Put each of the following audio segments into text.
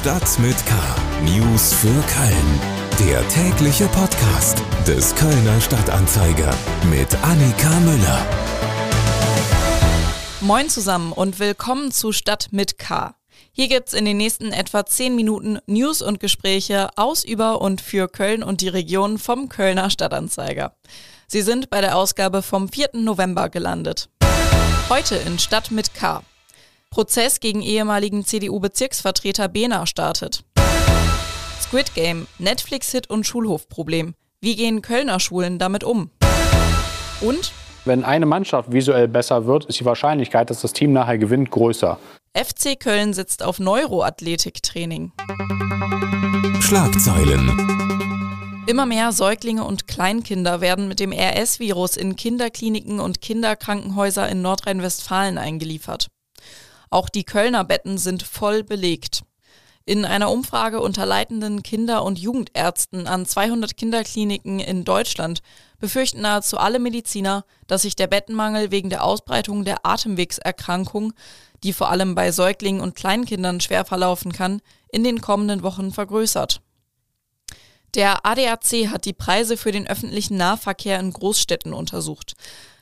Stadt mit K. News für Köln. Der tägliche Podcast des Kölner Stadtanzeiger mit Annika Müller. Moin zusammen und willkommen zu Stadt mit K. Hier gibt's in den nächsten etwa 10 Minuten News und Gespräche aus, über und für Köln und die Region vom Kölner Stadtanzeiger. Sie sind bei der Ausgabe vom 4. November gelandet. Heute in Stadt mit K. Prozess gegen ehemaligen CDU-Bezirksvertreter Behner startet. Squid Game, Netflix-Hit und Schulhofproblem. Wie gehen Kölner Schulen damit um? Und wenn eine Mannschaft visuell besser wird, ist die Wahrscheinlichkeit, dass das Team nachher gewinnt, größer. FC Köln sitzt auf Neuroathletiktraining. Schlagzeilen. Immer mehr Säuglinge und Kleinkinder werden mit dem RS-Virus in Kinderkliniken und Kinderkrankenhäuser in Nordrhein-Westfalen eingeliefert. Auch die Kölner Betten sind voll belegt. In einer Umfrage unter leitenden Kinder- und Jugendärzten an 200 Kinderkliniken in Deutschland befürchten nahezu alle Mediziner, dass sich der Bettenmangel wegen der Ausbreitung der Atemwegserkrankung, die vor allem bei Säuglingen und Kleinkindern schwer verlaufen kann, in den kommenden Wochen vergrößert. Der ADAC hat die Preise für den öffentlichen Nahverkehr in Großstädten untersucht.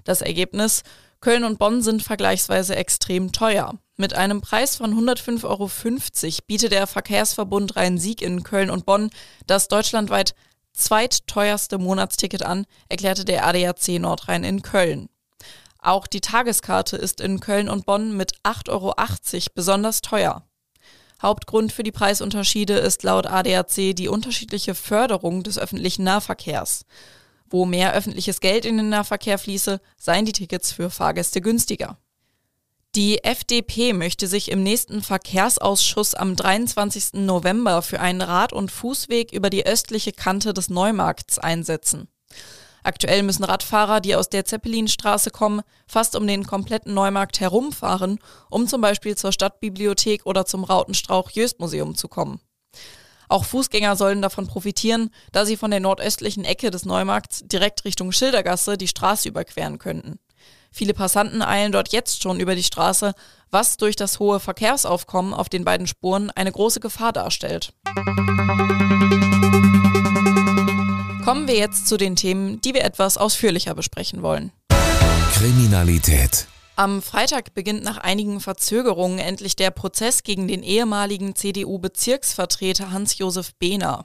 Das Ergebnis Köln und Bonn sind vergleichsweise extrem teuer. Mit einem Preis von 105,50 Euro bietet der Verkehrsverbund Rhein-Sieg in Köln und Bonn das deutschlandweit zweitteuerste Monatsticket an, erklärte der ADAC Nordrhein in Köln. Auch die Tageskarte ist in Köln und Bonn mit 8,80 Euro besonders teuer. Hauptgrund für die Preisunterschiede ist laut ADAC die unterschiedliche Förderung des öffentlichen Nahverkehrs. Wo mehr öffentliches Geld in den Nahverkehr fließe, seien die Tickets für Fahrgäste günstiger. Die FDP möchte sich im nächsten Verkehrsausschuss am 23. November für einen Rad- und Fußweg über die östliche Kante des Neumarkts einsetzen. Aktuell müssen Radfahrer, die aus der Zeppelinstraße kommen, fast um den kompletten Neumarkt herumfahren, um zum Beispiel zur Stadtbibliothek oder zum Rautenstrauch-Jöst-Museum zu kommen. Auch Fußgänger sollen davon profitieren, da sie von der nordöstlichen Ecke des Neumarkts direkt Richtung Schildergasse die Straße überqueren könnten. Viele Passanten eilen dort jetzt schon über die Straße, was durch das hohe Verkehrsaufkommen auf den beiden Spuren eine große Gefahr darstellt. Kommen wir jetzt zu den Themen, die wir etwas ausführlicher besprechen wollen. Kriminalität. Am Freitag beginnt nach einigen Verzögerungen endlich der Prozess gegen den ehemaligen CDU-Bezirksvertreter Hans-Josef Behner.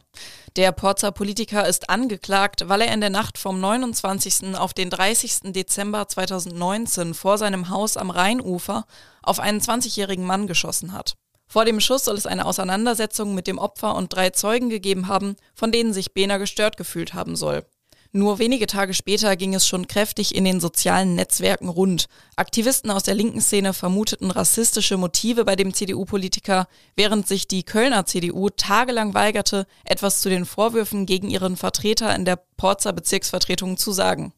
Der Porzer Politiker ist angeklagt, weil er in der Nacht vom 29. auf den 30. Dezember 2019 vor seinem Haus am Rheinufer auf einen 20-jährigen Mann geschossen hat. Vor dem Schuss soll es eine Auseinandersetzung mit dem Opfer und drei Zeugen gegeben haben, von denen sich Behner gestört gefühlt haben soll. Nur wenige Tage später ging es schon kräftig in den sozialen Netzwerken rund. Aktivisten aus der linken Szene vermuteten rassistische Motive bei dem CDU-Politiker, während sich die Kölner CDU tagelang weigerte, etwas zu den Vorwürfen gegen ihren Vertreter in der Porzer Bezirksvertretung zu sagen.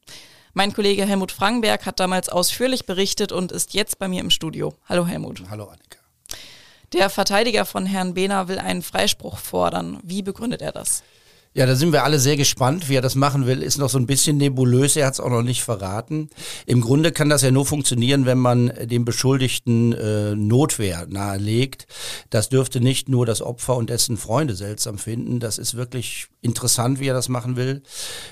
Mein Kollege Helmut Frankenberg hat damals ausführlich berichtet und ist jetzt bei mir im Studio. Hallo Helmut. Hallo Annika. Der Verteidiger von Herrn Behner will einen Freispruch fordern. Wie begründet er das? Ja, da sind wir alle sehr gespannt. Wie er das machen will, ist noch so ein bisschen nebulös. Er hat es auch noch nicht verraten. Im Grunde kann das ja nur funktionieren, wenn man dem Beschuldigten äh, Notwehr nahelegt. Das dürfte nicht nur das Opfer und dessen Freunde seltsam finden. Das ist wirklich interessant, wie er das machen will.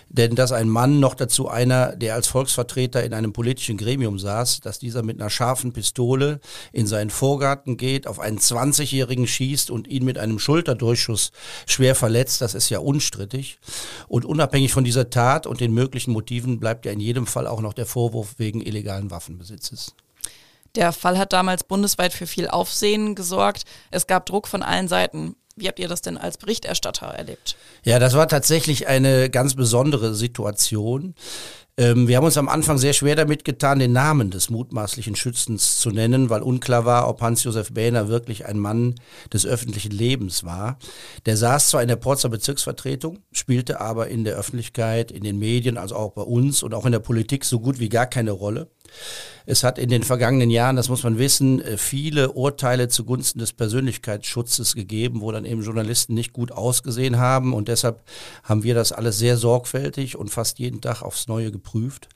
Denn dass ein Mann, noch dazu einer, der als Volksvertreter in einem politischen Gremium saß, dass dieser mit einer scharfen Pistole in seinen Vorgarten geht, auf einen 20-Jährigen schießt und ihn mit einem Schulterdurchschuss schwer verletzt, das ist ja unstrittig unstrittig. Und unabhängig von dieser Tat und den möglichen Motiven bleibt ja in jedem Fall auch noch der Vorwurf wegen illegalen Waffenbesitzes. Der Fall hat damals bundesweit für viel Aufsehen gesorgt. Es gab Druck von allen Seiten. Wie habt ihr das denn als Berichterstatter erlebt? Ja, das war tatsächlich eine ganz besondere Situation. Ähm, wir haben uns am Anfang sehr schwer damit getan, den Namen des mutmaßlichen Schützens zu nennen, weil unklar war, ob Hans-Josef Behner wirklich ein Mann des öffentlichen Lebens war. Der saß zwar in der Porzer Bezirksvertretung, spielte aber in der Öffentlichkeit, in den Medien, also auch bei uns und auch in der Politik so gut wie gar keine Rolle. Es hat in den vergangenen Jahren, das muss man wissen, äh, viele Urteile zugunsten des Persönlichkeitsschutzes gegeben, wo dann eben Journalisten nicht gut ausgesehen haben. Und deshalb haben wir das alles sehr sorgfältig und fast jeden Tag aufs Neue geprüft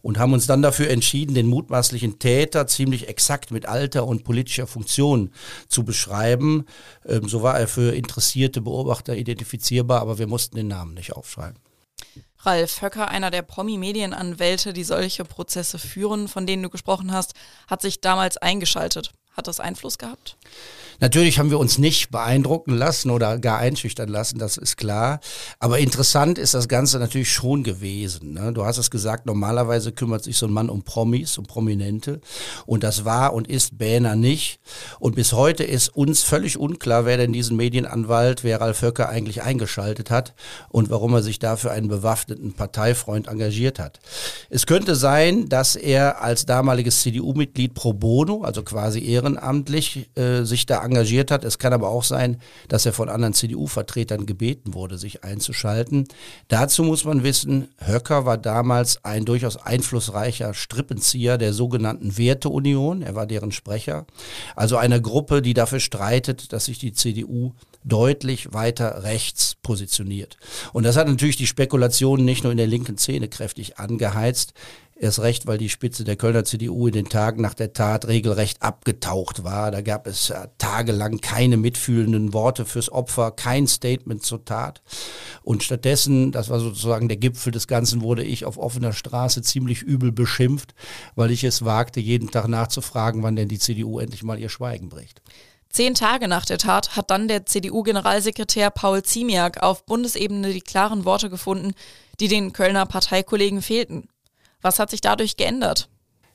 und haben uns dann dafür entschieden, den mutmaßlichen Täter ziemlich exakt mit Alter und politischer Funktion zu beschreiben. Ähm, so war er für interessierte Beobachter identifizierbar, aber wir mussten den Namen nicht aufschreiben. Ralf Höcker, einer der Promi-Medienanwälte, die solche Prozesse führen, von denen du gesprochen hast, hat sich damals eingeschaltet. Hat das Einfluss gehabt? Natürlich haben wir uns nicht beeindrucken lassen oder gar einschüchtern lassen, das ist klar. Aber interessant ist das Ganze natürlich schon gewesen. Ne? Du hast es gesagt, normalerweise kümmert sich so ein Mann um Promis, um Prominente. Und das war und ist Bähner nicht. Und bis heute ist uns völlig unklar, wer denn diesen Medienanwalt, wer Ralf Höcker eigentlich eingeschaltet hat und warum er sich dafür einen bewaffneten Parteifreund engagiert hat. Es könnte sein, dass er als damaliges CDU-Mitglied pro bono, also quasi ehrenamtlich, äh, sich da engagiert hat. Es kann aber auch sein, dass er von anderen CDU-Vertretern gebeten wurde, sich einzuschalten. Dazu muss man wissen, Höcker war damals ein durchaus einflussreicher Strippenzieher der sogenannten Werteunion. Er war deren Sprecher. Also eine Gruppe, die dafür streitet, dass sich die CDU deutlich weiter rechts positioniert. Und das hat natürlich die Spekulationen nicht nur in der linken Szene kräftig angeheizt. Erst recht, weil die Spitze der Kölner CDU in den Tagen nach der Tat regelrecht abgetaucht war. Da gab es äh, tagelang keine mitfühlenden Worte fürs Opfer, kein Statement zur Tat. Und stattdessen, das war sozusagen der Gipfel des Ganzen, wurde ich auf offener Straße ziemlich übel beschimpft, weil ich es wagte, jeden Tag nachzufragen, wann denn die CDU endlich mal ihr Schweigen bricht. Zehn Tage nach der Tat hat dann der CDU-Generalsekretär Paul Ziemiak auf Bundesebene die klaren Worte gefunden, die den Kölner Parteikollegen fehlten. Was hat sich dadurch geändert?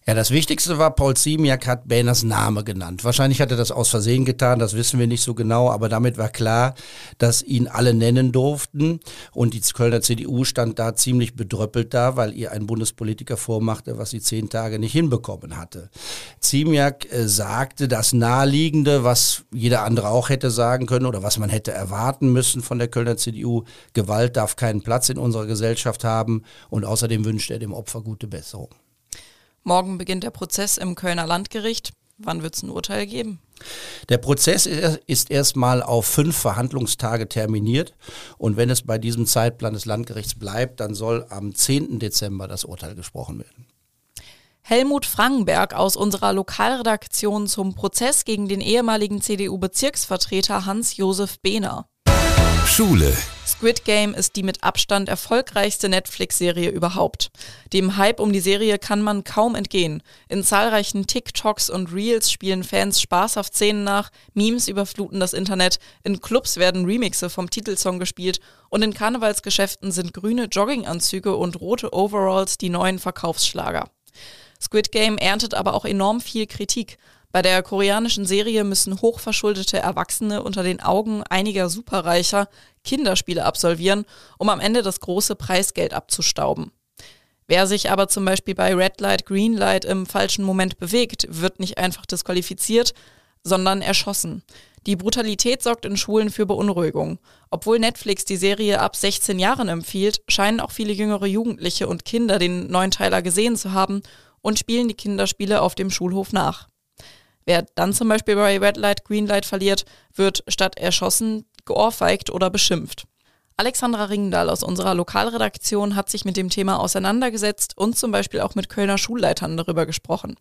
Ja, das Wichtigste war, Paul Ziemiak hat Bähners Name genannt. Wahrscheinlich hat er das aus Versehen getan, das wissen wir nicht so genau, aber damit war klar, dass ihn alle nennen durften. Und die Kölner CDU stand da ziemlich bedröppelt da, weil ihr ein Bundespolitiker vormachte, was sie zehn Tage nicht hinbekommen hatte. Ziemiak äh, sagte das Naheliegende, was jeder andere auch hätte sagen können oder was man hätte erwarten müssen von der Kölner CDU. Gewalt darf keinen Platz in unserer Gesellschaft haben und außerdem wünscht er dem Opfer gute Besserung. Morgen beginnt der Prozess im Kölner Landgericht. Wann wird es ein Urteil geben? Der Prozess ist erstmal auf fünf Verhandlungstage terminiert und wenn es bei diesem Zeitplan des Landgerichts bleibt, dann soll am 10. Dezember das Urteil gesprochen werden. Helmut Frankenberg aus unserer Lokalredaktion zum Prozess gegen den ehemaligen CDU-Bezirksvertreter Hans-Josef Behner. Schule. Squid Game ist die mit Abstand erfolgreichste Netflix-Serie überhaupt. Dem Hype um die Serie kann man kaum entgehen. In zahlreichen TikToks und Reels spielen Fans spaßhaft Szenen nach, Memes überfluten das Internet, in Clubs werden Remixe vom Titelsong gespielt und in Karnevalsgeschäften sind grüne Jogginganzüge und rote Overalls die neuen Verkaufsschlager. Squid Game erntet aber auch enorm viel Kritik. Bei der koreanischen Serie müssen hochverschuldete Erwachsene unter den Augen einiger Superreicher Kinderspiele absolvieren, um am Ende das große Preisgeld abzustauben. Wer sich aber zum Beispiel bei Red Light, Green Light im falschen Moment bewegt, wird nicht einfach disqualifiziert, sondern erschossen. Die Brutalität sorgt in Schulen für Beunruhigung. Obwohl Netflix die Serie ab 16 Jahren empfiehlt, scheinen auch viele jüngere Jugendliche und Kinder den neuen Teiler gesehen zu haben und spielen die Kinderspiele auf dem Schulhof nach. Wer dann zum Beispiel bei Red Light, Green Light verliert, wird statt erschossen geohrfeigt oder beschimpft. Alexandra Ringdahl aus unserer Lokalredaktion hat sich mit dem Thema auseinandergesetzt und zum Beispiel auch mit Kölner Schulleitern darüber gesprochen.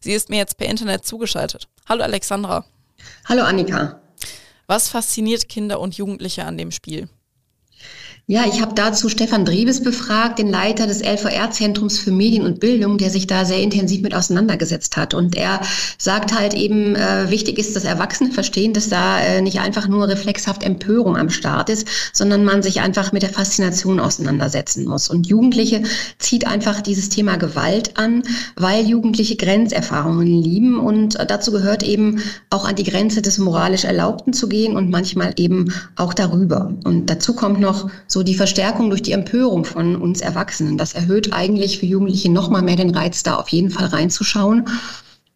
Sie ist mir jetzt per Internet zugeschaltet. Hallo Alexandra. Hallo Annika. Was fasziniert Kinder und Jugendliche an dem Spiel? Ja, ich habe dazu Stefan Driebes befragt, den Leiter des LVR-Zentrums für Medien und Bildung, der sich da sehr intensiv mit auseinandergesetzt hat. Und er sagt halt eben, äh, wichtig ist, dass Erwachsene verstehen, dass da äh, nicht einfach nur reflexhaft Empörung am Start ist, sondern man sich einfach mit der Faszination auseinandersetzen muss. Und Jugendliche zieht einfach dieses Thema Gewalt an, weil Jugendliche Grenzerfahrungen lieben. Und dazu gehört eben auch an die Grenze des moralisch Erlaubten zu gehen und manchmal eben auch darüber. Und dazu kommt noch die Verstärkung durch die Empörung von uns Erwachsenen. Das erhöht eigentlich für Jugendliche nochmal mehr den Reiz, da auf jeden Fall reinzuschauen.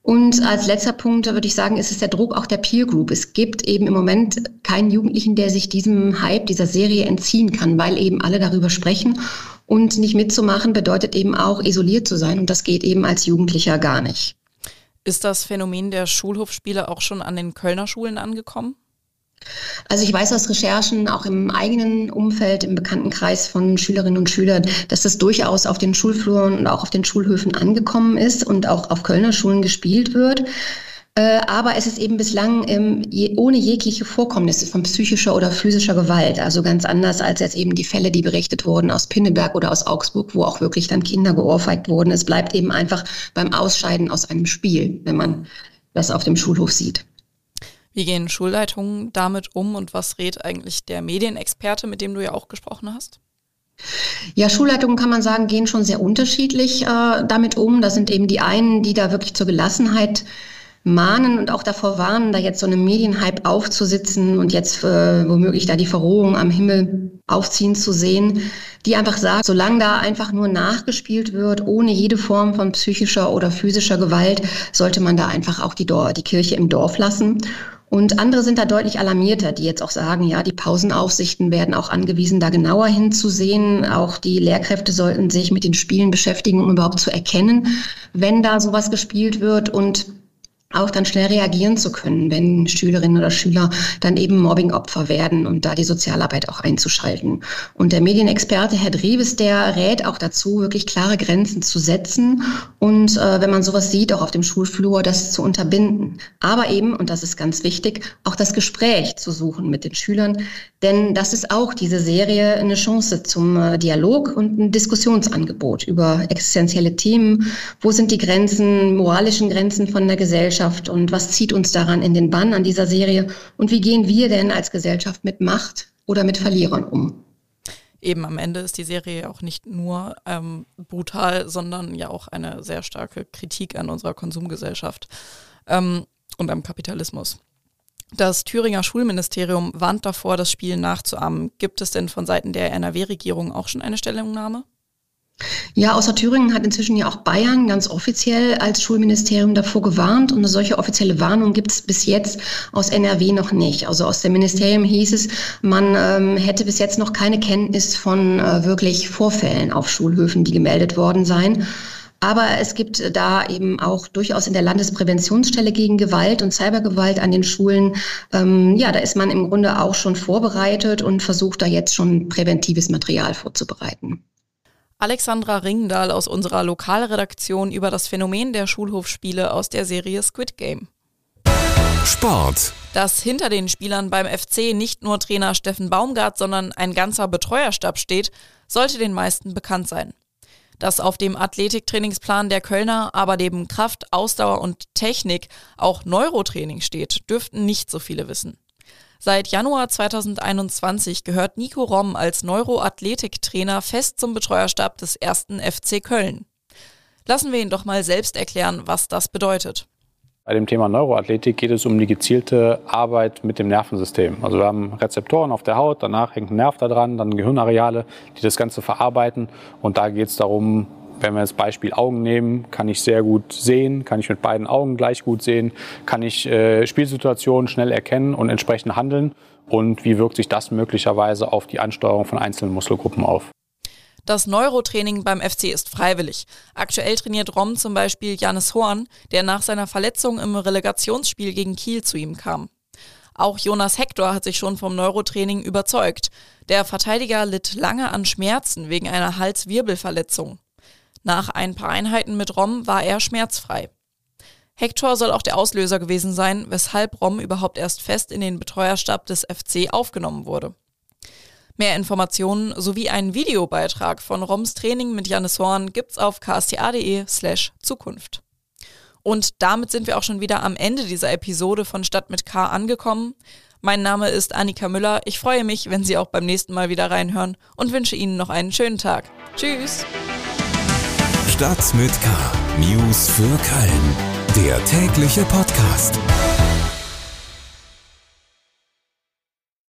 Und als letzter Punkt würde ich sagen, ist es der Druck auch der Peer Group. Es gibt eben im Moment keinen Jugendlichen, der sich diesem Hype, dieser Serie entziehen kann, weil eben alle darüber sprechen Und nicht mitzumachen bedeutet eben auch isoliert zu sein. Und das geht eben als Jugendlicher gar nicht. Ist das Phänomen der Schulhofspiele auch schon an den Kölner Schulen angekommen? Also ich weiß aus Recherchen, auch im eigenen Umfeld, im Bekanntenkreis von Schülerinnen und Schülern, dass das durchaus auf den Schulfluren und auch auf den Schulhöfen angekommen ist und auch auf Kölner Schulen gespielt wird. Äh, aber es ist eben bislang ähm, ohne jegliche Vorkommnisse von psychischer oder physischer Gewalt. Also ganz anders als jetzt eben die Fälle, die berichtet wurden aus Pinneberg oder aus Augsburg, wo auch wirklich dann Kinder geohrfeigt wurden. Es bleibt eben einfach beim Ausscheiden aus einem Spiel, wenn man das auf dem Schulhof sieht. Wie gehen Schulleitungen damit um und was rät eigentlich der Medienexperte, mit dem du ja auch gesprochen hast? Ja, Schulleitungen kann man sagen, gehen schon sehr unterschiedlich äh, damit um. Da sind eben die einen, die da wirklich zur Gelassenheit mahnen und auch davor warnen, da jetzt so einem Medienhype aufzusitzen und jetzt äh, womöglich da die Verrohung am Himmel aufziehen zu sehen, die einfach sagen, solange da einfach nur nachgespielt wird, ohne jede Form von psychischer oder physischer Gewalt, sollte man da einfach auch die, Dor die Kirche im Dorf lassen. Und andere sind da deutlich alarmierter, die jetzt auch sagen, ja, die Pausenaufsichten werden auch angewiesen, da genauer hinzusehen. Auch die Lehrkräfte sollten sich mit den Spielen beschäftigen, um überhaupt zu erkennen, wenn da sowas gespielt wird und auch dann schnell reagieren zu können, wenn Schülerinnen oder Schüler dann eben Mobbingopfer werden und da die Sozialarbeit auch einzuschalten. Und der Medienexperte Herr Dreves, der rät auch dazu, wirklich klare Grenzen zu setzen und äh, wenn man sowas sieht, auch auf dem Schulflur, das zu unterbinden. Aber eben, und das ist ganz wichtig, auch das Gespräch zu suchen mit den Schülern, denn das ist auch diese Serie eine Chance zum äh, Dialog und ein Diskussionsangebot über existenzielle Themen. Wo sind die Grenzen, moralischen Grenzen von der Gesellschaft? Und was zieht uns daran in den Bann an dieser Serie und wie gehen wir denn als Gesellschaft mit Macht oder mit Verlierern um? Eben am Ende ist die Serie auch nicht nur ähm, brutal, sondern ja auch eine sehr starke Kritik an unserer Konsumgesellschaft ähm, und am Kapitalismus. Das Thüringer Schulministerium warnt davor, das Spiel nachzuahmen. Gibt es denn von Seiten der NRW-Regierung auch schon eine Stellungnahme? Ja, außer Thüringen hat inzwischen ja auch Bayern ganz offiziell als Schulministerium davor gewarnt und eine solche offizielle Warnung gibt es bis jetzt aus NRW noch nicht. Also aus dem Ministerium hieß es, man ähm, hätte bis jetzt noch keine Kenntnis von äh, wirklich Vorfällen auf Schulhöfen, die gemeldet worden seien. Aber es gibt da eben auch durchaus in der Landespräventionsstelle gegen Gewalt und Cybergewalt an den Schulen, ähm, ja, da ist man im Grunde auch schon vorbereitet und versucht da jetzt schon präventives Material vorzubereiten. Alexandra Ringdahl aus unserer Lokalredaktion über das Phänomen der Schulhofspiele aus der Serie Squid Game. Sport. Dass hinter den Spielern beim FC nicht nur Trainer Steffen Baumgart, sondern ein ganzer Betreuerstab steht, sollte den meisten bekannt sein. Dass auf dem Athletiktrainingsplan der Kölner aber neben Kraft, Ausdauer und Technik auch Neurotraining steht, dürften nicht so viele wissen. Seit Januar 2021 gehört Nico Romm als Neuroathletiktrainer fest zum Betreuerstab des ersten FC Köln. Lassen wir ihn doch mal selbst erklären, was das bedeutet. Bei dem Thema Neuroathletik geht es um die gezielte Arbeit mit dem Nervensystem. Also wir haben Rezeptoren auf der Haut, danach hängt ein Nerv da dran, dann Gehirnareale, die das Ganze verarbeiten. Und da geht es darum, wenn wir das Beispiel Augen nehmen, kann ich sehr gut sehen, kann ich mit beiden Augen gleich gut sehen, kann ich äh, Spielsituationen schnell erkennen und entsprechend handeln und wie wirkt sich das möglicherweise auf die Ansteuerung von einzelnen Muskelgruppen auf. Das Neurotraining beim FC ist freiwillig. Aktuell trainiert Rom zum Beispiel Janis Horn, der nach seiner Verletzung im Relegationsspiel gegen Kiel zu ihm kam. Auch Jonas Hector hat sich schon vom Neurotraining überzeugt. Der Verteidiger litt lange an Schmerzen wegen einer Halswirbelverletzung. Nach ein paar Einheiten mit Rom war er schmerzfrei. Hector soll auch der Auslöser gewesen sein, weshalb Rom überhaupt erst fest in den Betreuerstab des FC aufgenommen wurde. Mehr Informationen sowie einen Videobeitrag von Roms Training mit Janis Horn gibt's auf ksta.de slash Zukunft. Und damit sind wir auch schon wieder am Ende dieser Episode von Stadt mit K angekommen. Mein Name ist Annika Müller. Ich freue mich, wenn Sie auch beim nächsten Mal wieder reinhören und wünsche Ihnen noch einen schönen Tag. Tschüss! Stadt mit K. News für Köln. Der tägliche Podcast.